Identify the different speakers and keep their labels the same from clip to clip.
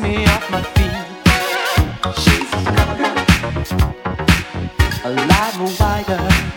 Speaker 1: Knocking out the off of my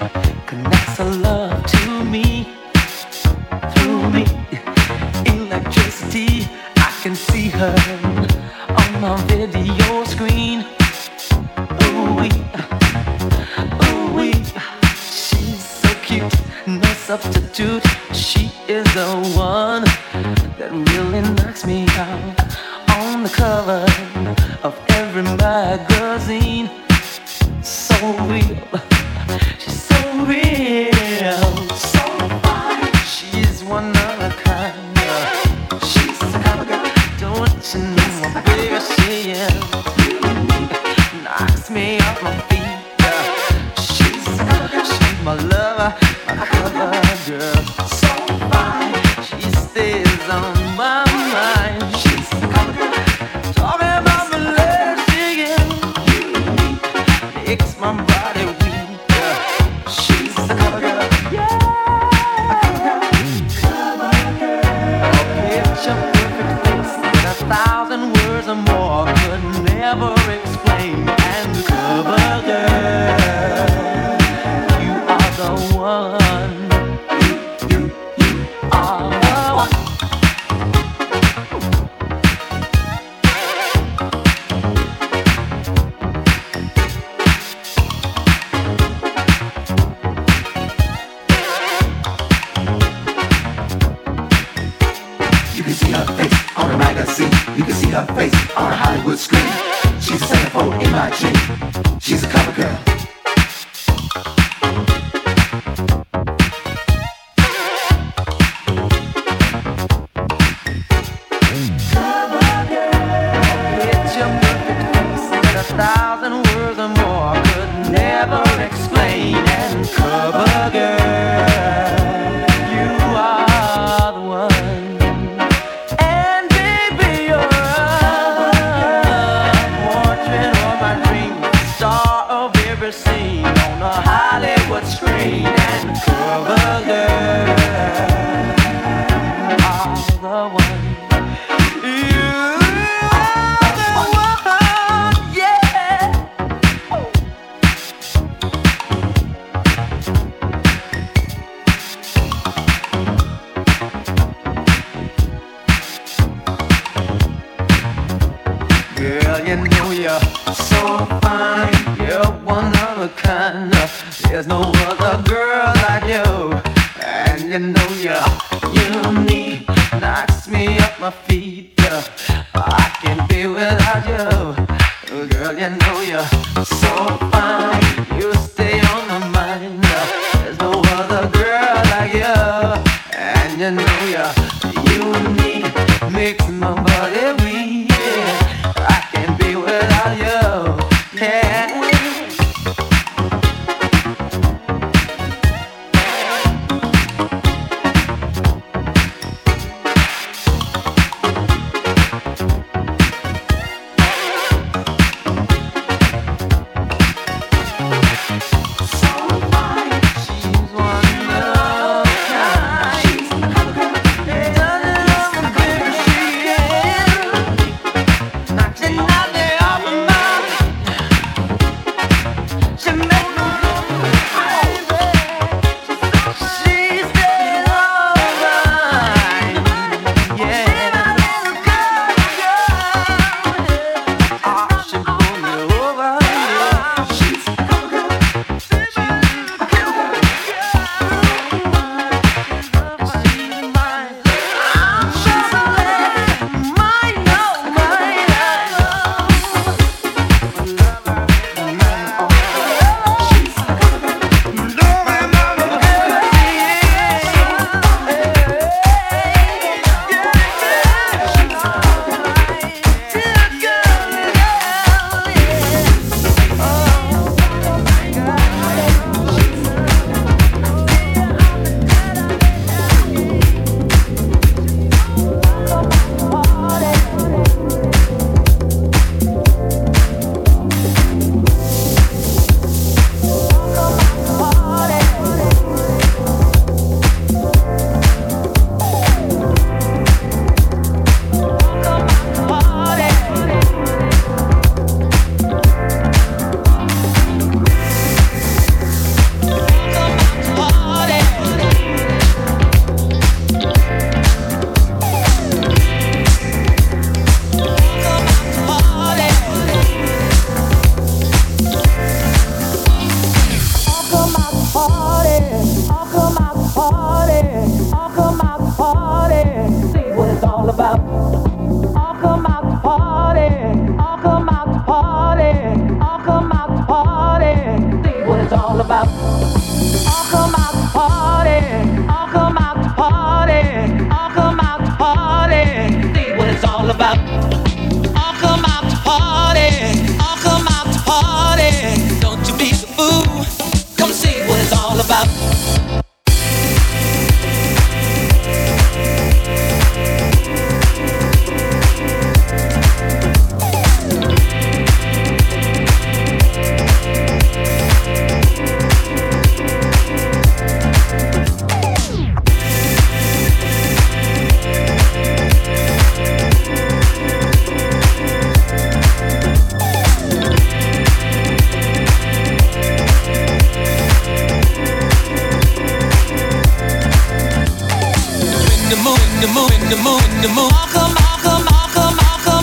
Speaker 2: the mood, in the mood, in the mood. I'll come, I'll.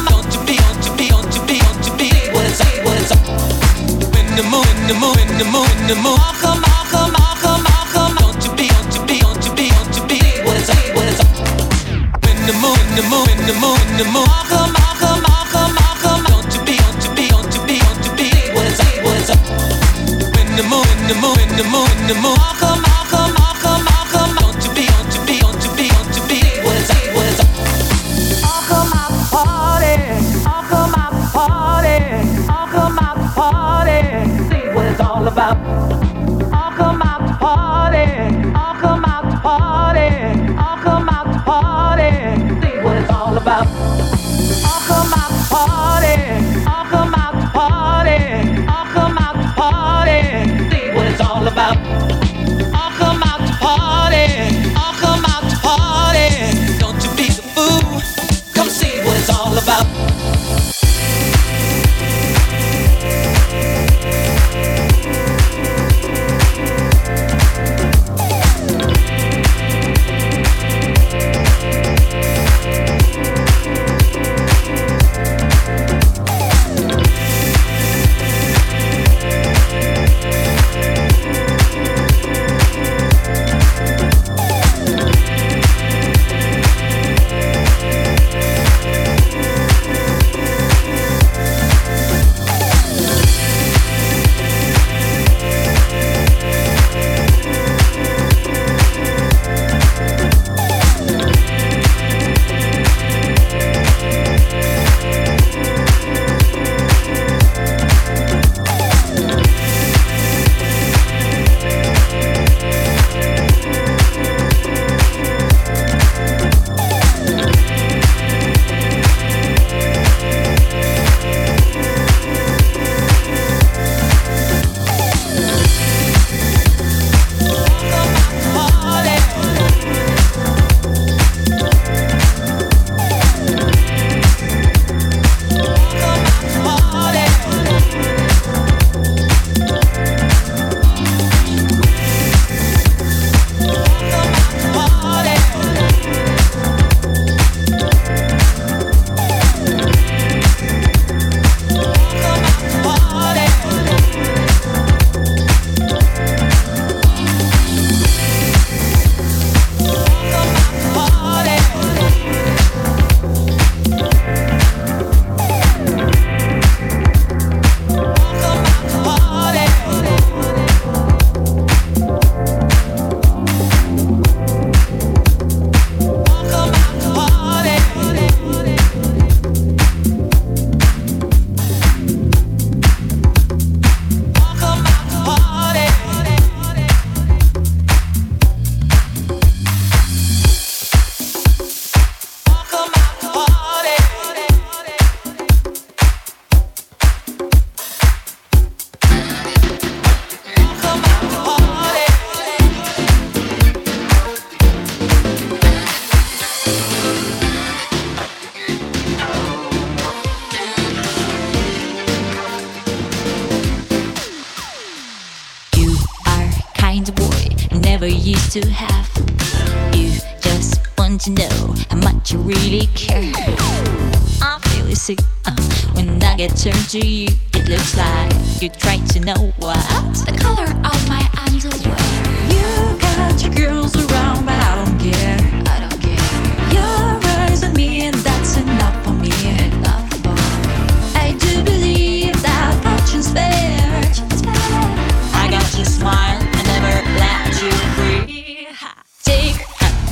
Speaker 2: Don't you be, don't you be, don't you be, don't you be.
Speaker 3: What is up, what is up?
Speaker 2: In the mood, in the mood, in the mood, in the mood. I'll come, I'll. Don't you be, don't you be, don't you be, don't you be. What is up,
Speaker 3: what is up?
Speaker 2: In the mood, in the mood, in the mood, in the mood. I'll come, I'll. Don't you be, don't you be, don't you be, don't you be.
Speaker 3: What is up, what is up?
Speaker 2: In the mood, in the mood, in the mood, in the mood. about
Speaker 4: to have.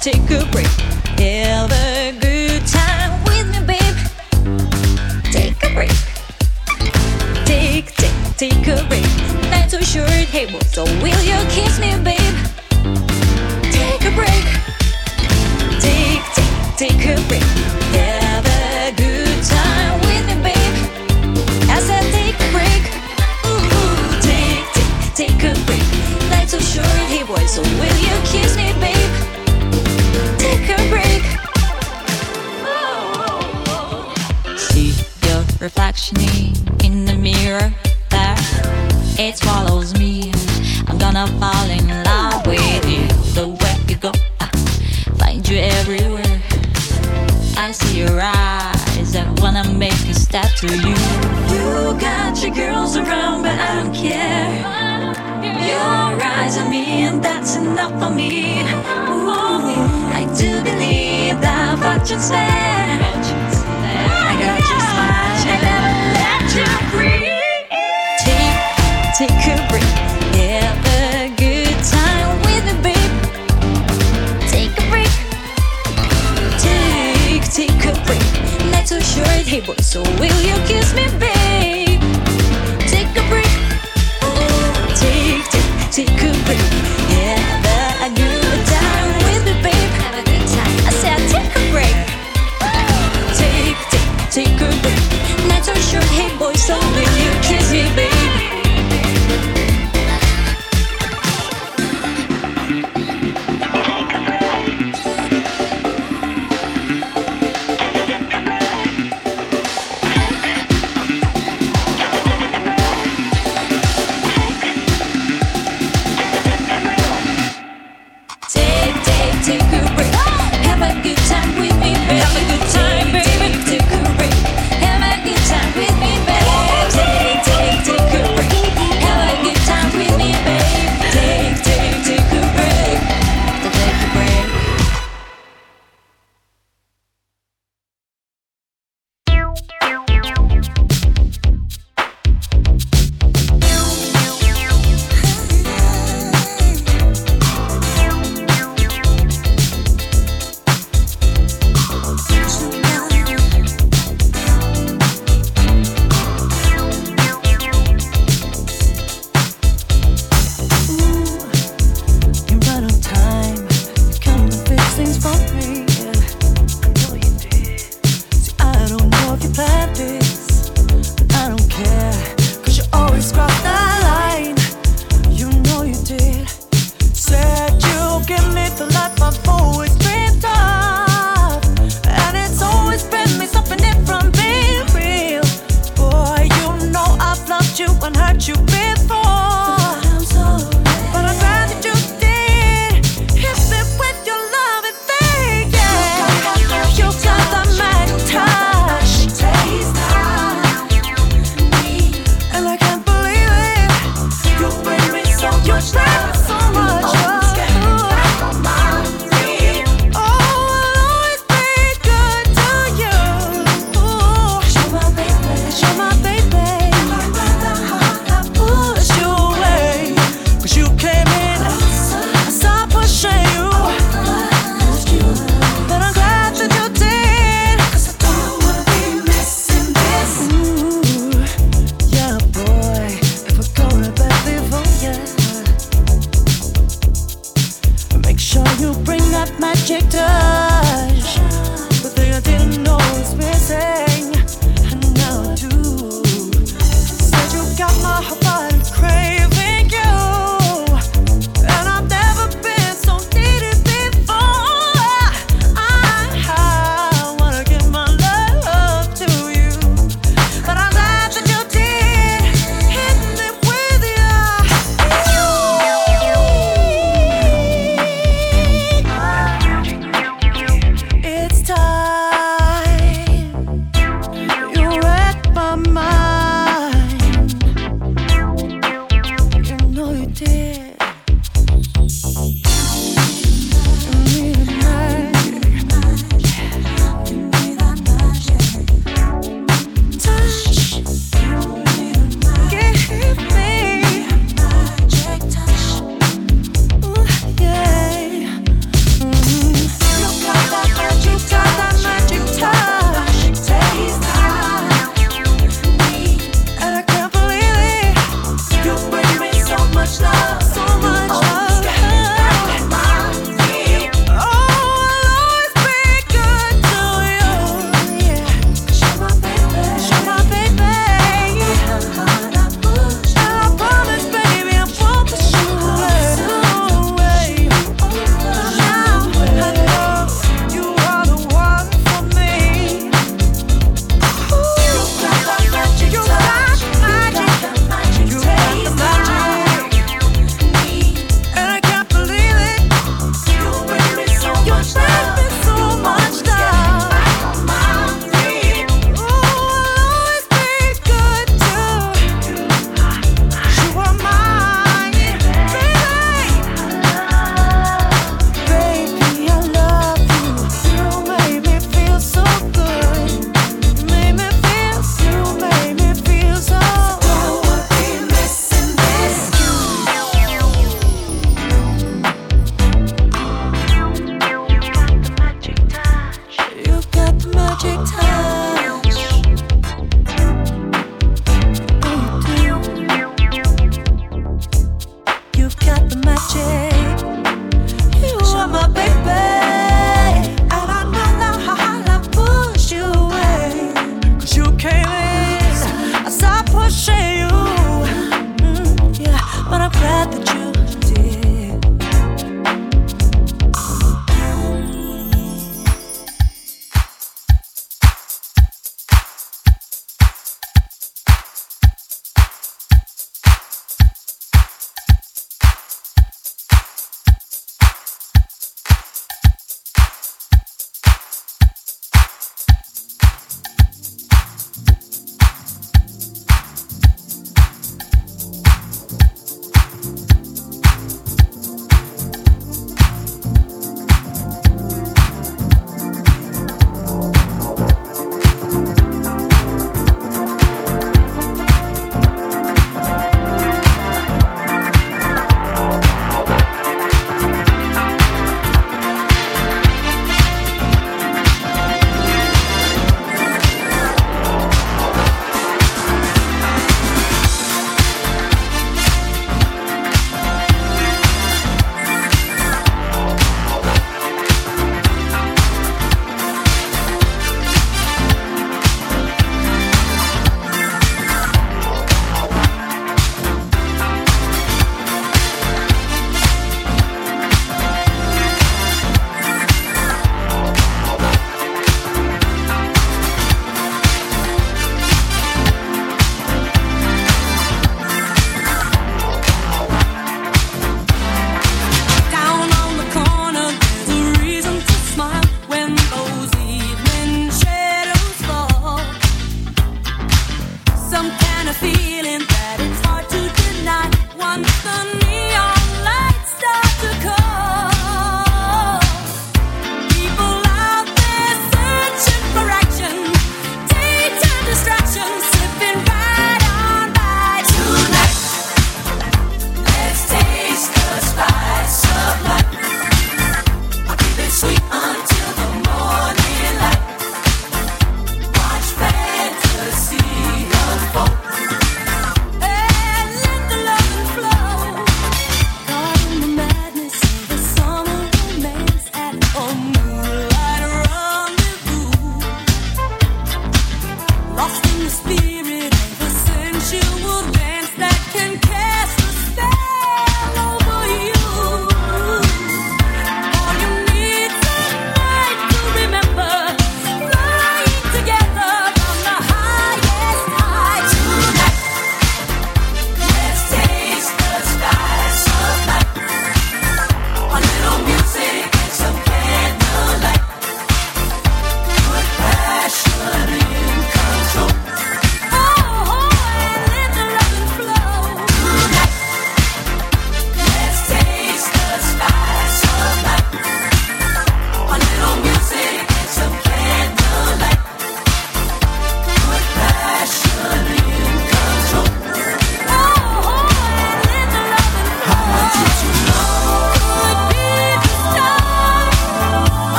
Speaker 4: take a break. Elvis